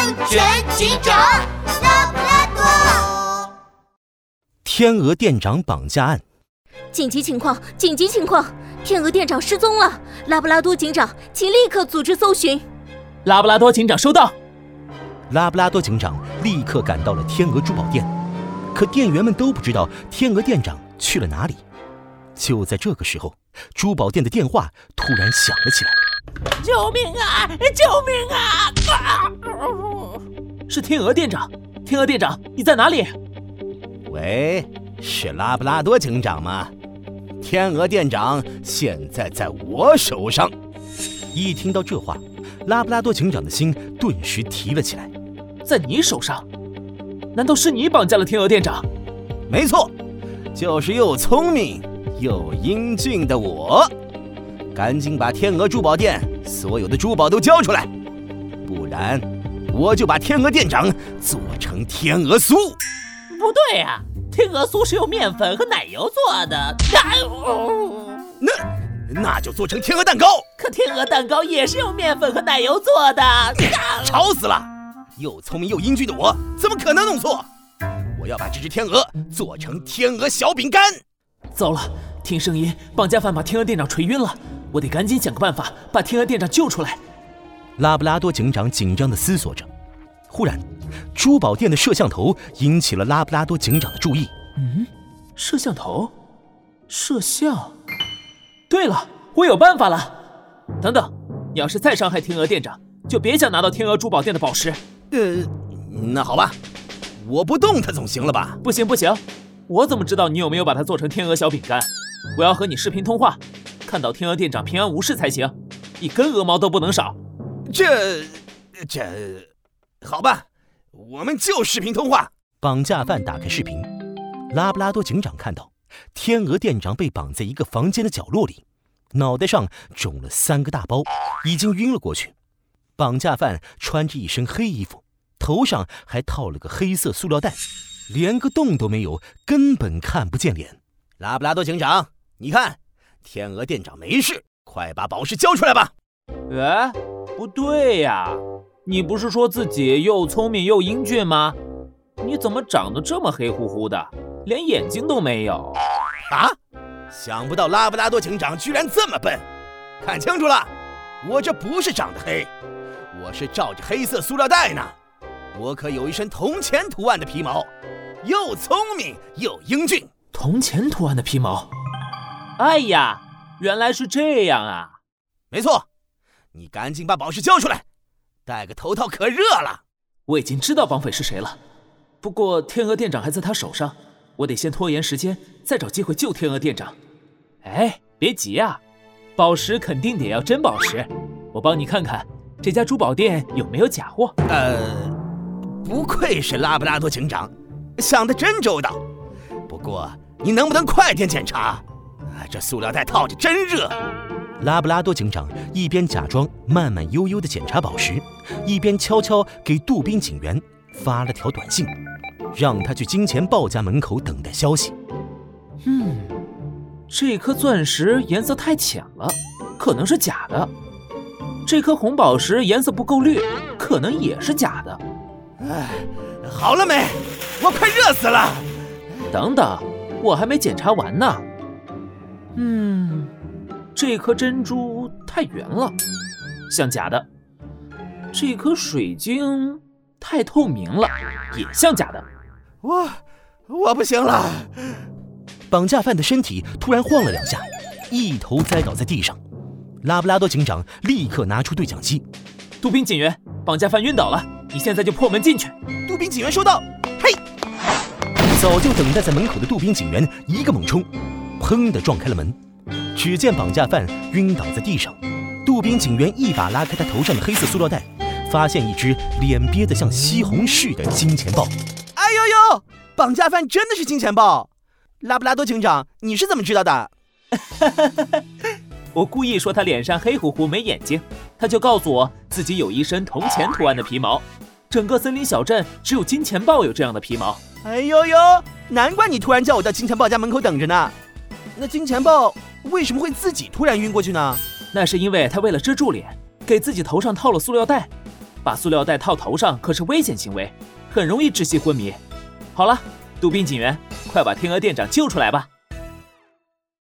安全警长拉布拉多。天鹅店长绑架案，紧急情况！紧急情况！天鹅店长失踪了！拉布拉多警长，请立刻组织搜寻。拉布拉多警长收到。拉布拉多警长立刻赶到了天鹅珠宝店，可店员们都不知道天鹅店长去了哪里。就在这个时候，珠宝店的电话突然响了起来。救命啊！救命啊！是天鹅店长，天鹅店长，你在哪里？喂，是拉布拉多警长吗？天鹅店长现在在我手上。一听到这话，拉布拉多警长的心顿时提了起来。在你手上？难道是你绑架了天鹅店长？没错，就是又聪明又英俊的我。赶紧把天鹅珠宝店所有的珠宝都交出来，不然我就把天鹅店长做成天鹅酥。不对呀，天鹅酥是用面粉和奶油做的。那那就做成天鹅蛋糕。可天鹅蛋糕也是用面粉和奶油做的。吵死了！又聪明又英俊的我，怎么可能弄错？我要把这只天鹅做成天鹅小饼干。糟了，听声音，绑架犯把天鹅店长锤晕了。我得赶紧想个办法把天鹅店长救出来。拉布拉多警长紧张地思索着，忽然，珠宝店的摄像头引起了拉布拉多警长的注意。嗯，摄像头，摄像。对了，我有办法了。等等，你要是再伤害天鹅店长，就别想拿到天鹅珠宝店的宝石。呃，那好吧，我不动它总行了吧？不行不行，我怎么知道你有没有把它做成天鹅小饼干？我要和你视频通话。看到天鹅店长平安无事才行，一根鹅毛都不能少。这，这，好吧，我们就视频通话。绑架犯打开视频，拉布拉多警长看到天鹅店长被绑在一个房间的角落里，脑袋上肿了三个大包，已经晕了过去。绑架犯穿着一身黑衣服，头上还套了个黑色塑料袋，连个洞都没有，根本看不见脸。拉布拉多警长，你看。天鹅店长没事，快把宝石交出来吧！哎，不对呀，你不是说自己又聪明又英俊吗？你怎么长得这么黑乎乎的，连眼睛都没有？啊！想不到拉布拉多警长居然这么笨！看清楚了，我这不是长得黑，我是罩着黑色塑料袋呢。我可有一身铜钱图案的皮毛，又聪明又英俊。铜钱图案的皮毛。哎呀，原来是这样啊！没错，你赶紧把宝石交出来，戴个头套可热了。我已经知道绑匪是谁了，不过天鹅店长还在他手上，我得先拖延时间，再找机会救天鹅店长。哎，别急啊，宝石肯定得要真宝石，我帮你看看这家珠宝店有没有假货。呃，不愧是拉布拉多警长，想得真周到。不过你能不能快点检查？这塑料袋套着真热。拉布拉多警长一边假装慢慢悠悠地检查宝石，一边悄悄给杜宾警员发了条短信，让他去金钱豹家门口等待消息。嗯，这颗钻石颜色太浅了，可能是假的。这颗红宝石颜色不够绿，可能也是假的。哎，好了没？我快热死了！等等，我还没检查完呢。嗯，这颗珍珠太圆了，像假的；这颗水晶太透明了，也像假的。我我不行了！绑架犯的身体突然晃了两下，一头栽倒在地上。拉布拉多警长立刻拿出对讲机：“杜宾警员，绑架犯晕倒了，你现在就破门进去。”杜宾警员收到。嘿！早就等待在门口的杜宾警员一个猛冲。砰的撞开了门，只见绑架犯晕倒在地上。杜宾警员一把拉开他头上的黑色塑料袋，发现一只脸憋得像西红柿的金钱豹。哎呦呦！绑架犯真的是金钱豹！拉布拉多警长，你是怎么知道的？我故意说他脸上黑乎乎没眼睛，他就告诉我自己有一身铜钱图案的皮毛。整个森林小镇只有金钱豹有这样的皮毛。哎呦呦！难怪你突然叫我到金钱豹家门口等着呢。那金钱豹为什么会自己突然晕过去呢？那是因为他为了遮住脸，给自己头上套了塑料袋。把塑料袋套头上可是危险行为，很容易窒息昏迷。好了，杜宾警员，快把天鹅店长救出来吧！